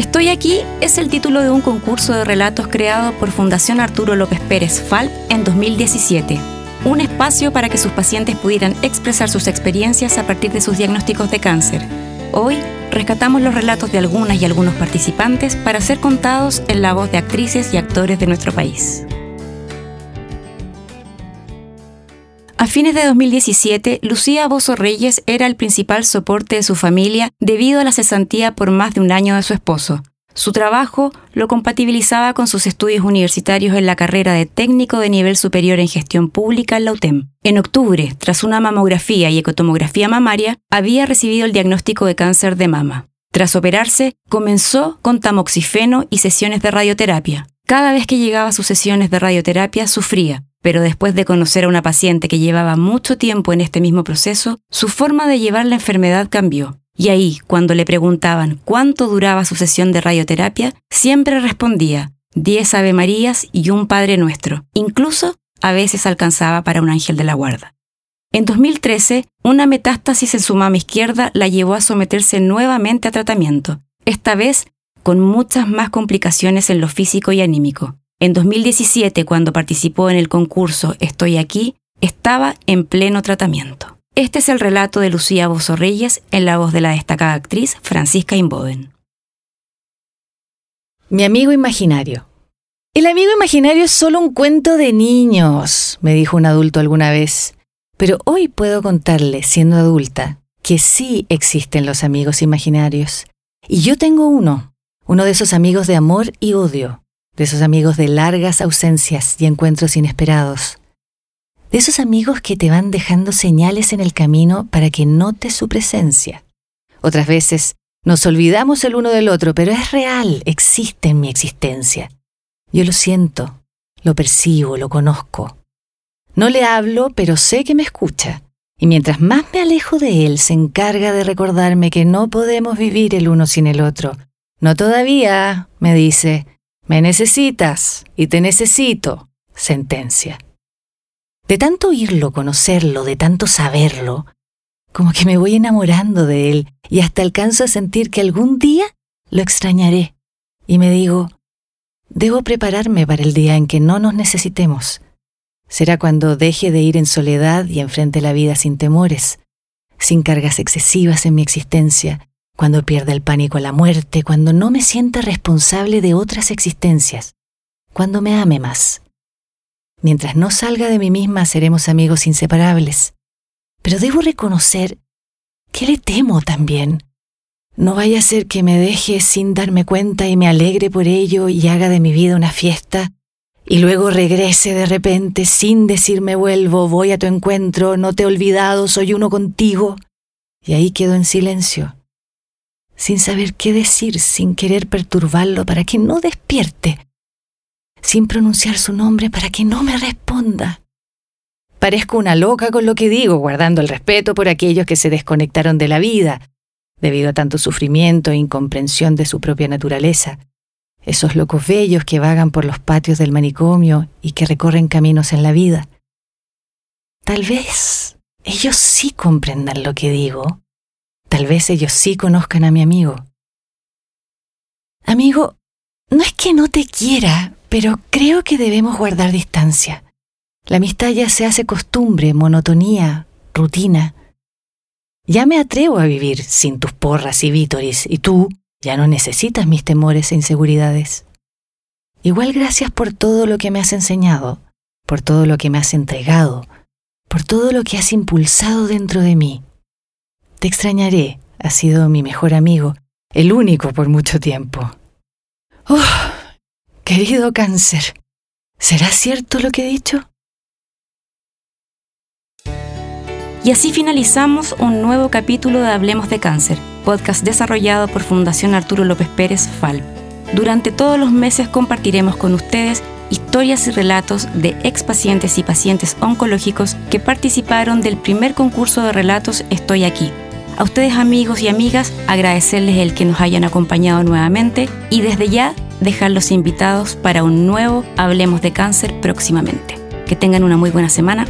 Estoy aquí es el título de un concurso de relatos creado por Fundación Arturo López Pérez FALP en 2017. Un espacio para que sus pacientes pudieran expresar sus experiencias a partir de sus diagnósticos de cáncer. Hoy rescatamos los relatos de algunas y algunos participantes para ser contados en la voz de actrices y actores de nuestro país. Fines de 2017, Lucía Bozo Reyes era el principal soporte de su familia debido a la cesantía por más de un año de su esposo. Su trabajo lo compatibilizaba con sus estudios universitarios en la carrera de técnico de nivel superior en gestión pública en la UTEM. En octubre, tras una mamografía y ecotomografía mamaria, había recibido el diagnóstico de cáncer de mama. Tras operarse, comenzó con tamoxifeno y sesiones de radioterapia. Cada vez que llegaba a sus sesiones de radioterapia sufría, pero después de conocer a una paciente que llevaba mucho tiempo en este mismo proceso, su forma de llevar la enfermedad cambió. Y ahí, cuando le preguntaban cuánto duraba su sesión de radioterapia, siempre respondía 10 Ave Marías y un Padre Nuestro. Incluso a veces alcanzaba para un ángel de la guarda. En 2013, una metástasis en su mama izquierda la llevó a someterse nuevamente a tratamiento, esta vez con muchas más complicaciones en lo físico y anímico. En 2017, cuando participó en el concurso Estoy aquí, estaba en pleno tratamiento. Este es el relato de Lucía Bozo Reyes en la voz de la destacada actriz Francisca Inboden. Mi amigo imaginario. El amigo imaginario es solo un cuento de niños, me dijo un adulto alguna vez. Pero hoy puedo contarle, siendo adulta, que sí existen los amigos imaginarios. Y yo tengo uno, uno de esos amigos de amor y odio, de esos amigos de largas ausencias y encuentros inesperados, de esos amigos que te van dejando señales en el camino para que notes su presencia. Otras veces nos olvidamos el uno del otro, pero es real, existe en mi existencia. Yo lo siento, lo percibo, lo conozco. No le hablo, pero sé que me escucha. Y mientras más me alejo de él, se encarga de recordarme que no podemos vivir el uno sin el otro. No todavía, me dice, me necesitas y te necesito. Sentencia. De tanto oírlo, conocerlo, de tanto saberlo, como que me voy enamorando de él y hasta alcanzo a sentir que algún día lo extrañaré. Y me digo, debo prepararme para el día en que no nos necesitemos. Será cuando deje de ir en soledad y enfrente la vida sin temores, sin cargas excesivas en mi existencia, cuando pierda el pánico a la muerte, cuando no me sienta responsable de otras existencias, cuando me ame más. Mientras no salga de mí misma seremos amigos inseparables. Pero debo reconocer que le temo también. No vaya a ser que me deje sin darme cuenta y me alegre por ello y haga de mi vida una fiesta, y luego regrese de repente sin decirme vuelvo, voy a tu encuentro, no te he olvidado, soy uno contigo. Y ahí quedo en silencio sin saber qué decir, sin querer perturbarlo para que no despierte, sin pronunciar su nombre para que no me responda. Parezco una loca con lo que digo, guardando el respeto por aquellos que se desconectaron de la vida, debido a tanto sufrimiento e incomprensión de su propia naturaleza. Esos locos bellos que vagan por los patios del manicomio y que recorren caminos en la vida. Tal vez ellos sí comprendan lo que digo, Tal vez ellos sí conozcan a mi amigo. Amigo, no es que no te quiera, pero creo que debemos guardar distancia. La amistad ya se hace costumbre, monotonía, rutina. Ya me atrevo a vivir sin tus porras y vítoris, y tú ya no necesitas mis temores e inseguridades. Igual gracias por todo lo que me has enseñado, por todo lo que me has entregado, por todo lo que has impulsado dentro de mí. Te extrañaré, has sido mi mejor amigo, el único por mucho tiempo. Oh, querido cáncer, ¿será cierto lo que he dicho? Y así finalizamos un nuevo capítulo de Hablemos de Cáncer, podcast desarrollado por Fundación Arturo López Pérez FAL. Durante todos los meses compartiremos con ustedes historias y relatos de expacientes y pacientes oncológicos que participaron del primer concurso de relatos Estoy aquí, a ustedes amigos y amigas agradecerles el que nos hayan acompañado nuevamente y desde ya dejarlos invitados para un nuevo Hablemos de Cáncer próximamente. Que tengan una muy buena semana